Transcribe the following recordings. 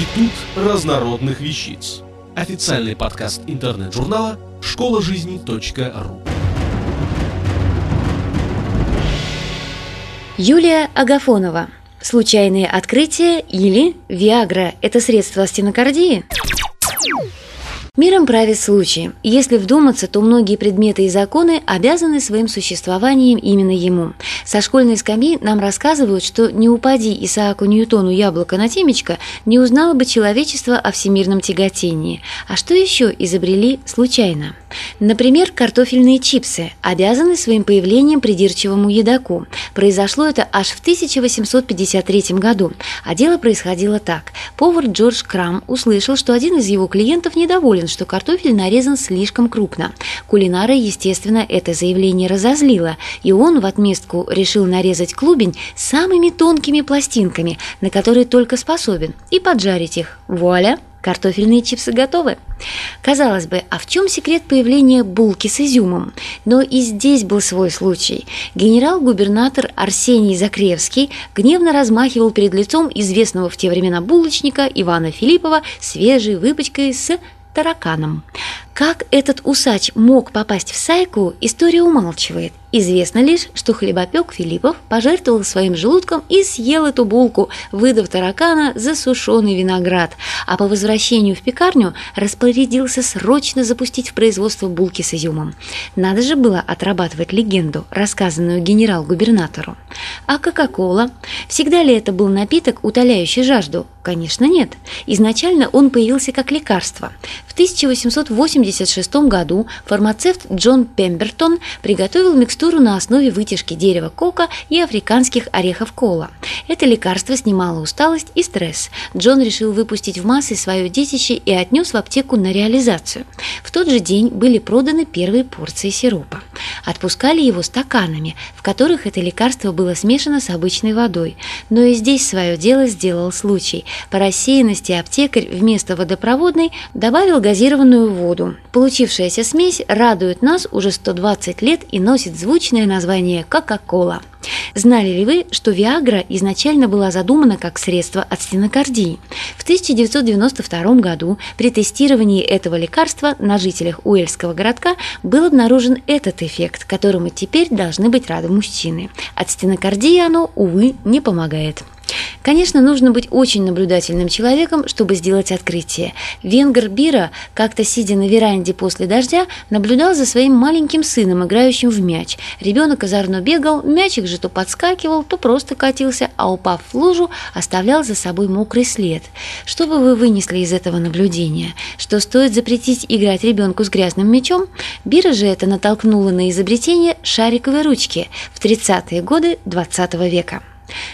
Институт разнородных вещиц. Официальный подкаст интернет-журнала школа жизни.ру. Юлия Агафонова. Случайные открытия или Виагра – это средство стенокардии? Миром правит случай. Если вдуматься, то многие предметы и законы обязаны своим существованием именно ему. Со школьной скамьи нам рассказывают, что не упади Исааку Ньютону яблоко на темечко, не узнало бы человечество о всемирном тяготении. А что еще изобрели случайно? Например, картофельные чипсы обязаны своим появлением придирчивому едоку. Произошло это аж в 1853 году, а дело происходило так. Повар Джордж Крам услышал, что один из его клиентов недоволен что картофель нарезан слишком крупно. Кулинара, естественно, это заявление разозлило, и он в отместку решил нарезать клубень самыми тонкими пластинками, на которые только способен, и поджарить их. Вуаля! Картофельные чипсы готовы. Казалось бы, а в чем секрет появления булки с изюмом? Но и здесь был свой случай. Генерал-губернатор Арсений Закревский гневно размахивал перед лицом известного в те времена булочника Ивана Филиппова свежей выпачкой с тараканом. Как этот усач мог попасть в сайку, история умалчивает. Известно лишь, что хлебопек Филиппов пожертвовал своим желудком и съел эту булку, выдав таракана за сушеный виноград, а по возвращению в пекарню распорядился срочно запустить в производство булки с изюмом. Надо же было отрабатывать легенду, рассказанную генерал-губернатору. А Кока-Кола? Всегда ли это был напиток, утоляющий жажду? Конечно, нет. Изначально он появился как лекарство. В 1886 году фармацевт Джон Пембертон приготовил микстуру на основе вытяжки дерева кока и африканских орехов кола. Это лекарство снимало усталость и стресс. Джон решил выпустить в массы свое детище и отнес в аптеку на реализацию. В тот же день были проданы первые порции сиропа. Отпускали его стаканами, в которых это лекарство было смешано с обычной водой. Но и здесь свое дело сделал случай. По рассеянности аптекарь вместо водопроводной добавил газированную воду. Получившаяся смесь радует нас уже 120 лет и носит звучное название «Кока-кола». Знали ли вы, что Виагра изначально была задумана как средство от стенокардии? В 1992 году при тестировании этого лекарства на жителях Уэльского городка был обнаружен этот эффект, которому теперь должны быть рады мужчины. От стенокардии оно, увы, не помогает. Конечно, нужно быть очень наблюдательным человеком, чтобы сделать открытие. Венгер Бира, как-то сидя на веранде после дождя, наблюдал за своим маленьким сыном, играющим в мяч. Ребенок озорно бегал, мячик же то подскакивал, то просто катился, а упав в лужу, оставлял за собой мокрый след. Что бы вы вынесли из этого наблюдения? Что стоит запретить играть ребенку с грязным мячом? Бира же это натолкнуло на изобретение шариковой ручки в 30-е годы 20 века.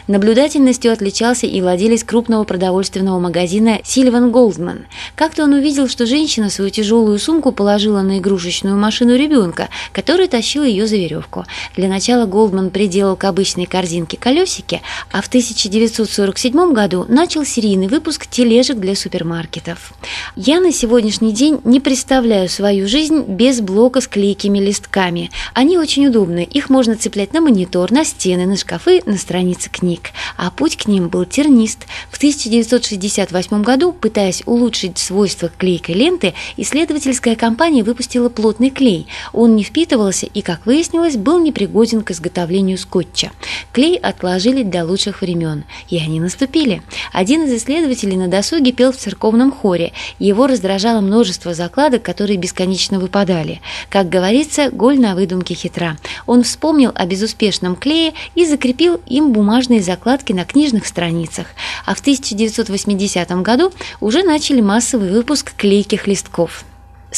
Наблюдательностью отличался и владелец крупного продовольственного магазина Сильван Голдман. Как-то он увидел, что женщина свою тяжелую сумку положила на игрушечную машину ребенка, который тащил ее за веревку. Для начала Голдман приделал к обычной корзинке колесики, а в 1947 году начал серийный выпуск тележек для супермаркетов. Я на сегодняшний день не представляю свою жизнь без блока с клейкими листками. Они очень удобны, их можно цеплять на монитор, на стены, на шкафы, на страницы страницы книг, а путь к ним был тернист. В 1968 году, пытаясь улучшить свойства клейкой ленты, исследовательская компания выпустила плотный клей. Он не впитывался и, как выяснилось, был непригоден к изготовлению скотча. Клей отложили для лучших времен, и они наступили. Один из исследователей на досуге пел в церковном хоре. Его раздражало множество закладок, которые бесконечно выпадали. Как говорится, голь на выдумке хитра. Он вспомнил о безуспешном клее и закрепил им бумажные закладки на книжных страницах, а в 1980 году уже начали массовый выпуск клейких листков.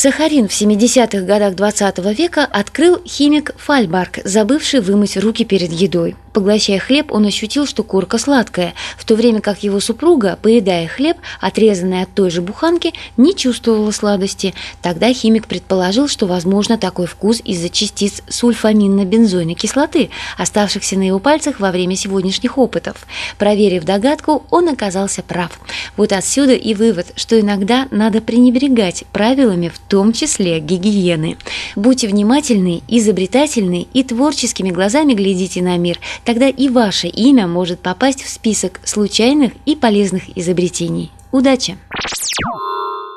Сахарин в 70-х годах 20 века открыл химик Фальбарк, забывший вымыть руки перед едой. Поглощая хлеб, он ощутил, что корка сладкая, в то время как его супруга, поедая хлеб, отрезанный от той же буханки, не чувствовала сладости. Тогда химик предположил, что возможно такой вкус из-за частиц сульфаминно-бензойной кислоты, оставшихся на его пальцах во время сегодняшних опытов. Проверив догадку, он оказался прав. Вот отсюда и вывод, что иногда надо пренебрегать правилами, в том числе гигиены. Будьте внимательны, изобретательны и творческими глазами глядите на мир – тогда и ваше имя может попасть в список случайных и полезных изобретений. Удачи!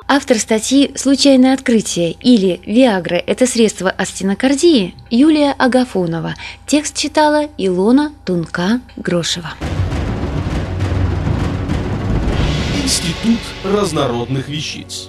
Автор статьи «Случайное открытие» или «Виагра – это средство от стенокардии» Юлия Агафонова. Текст читала Илона Тунка-Грошева. Институт разнородных вещиц.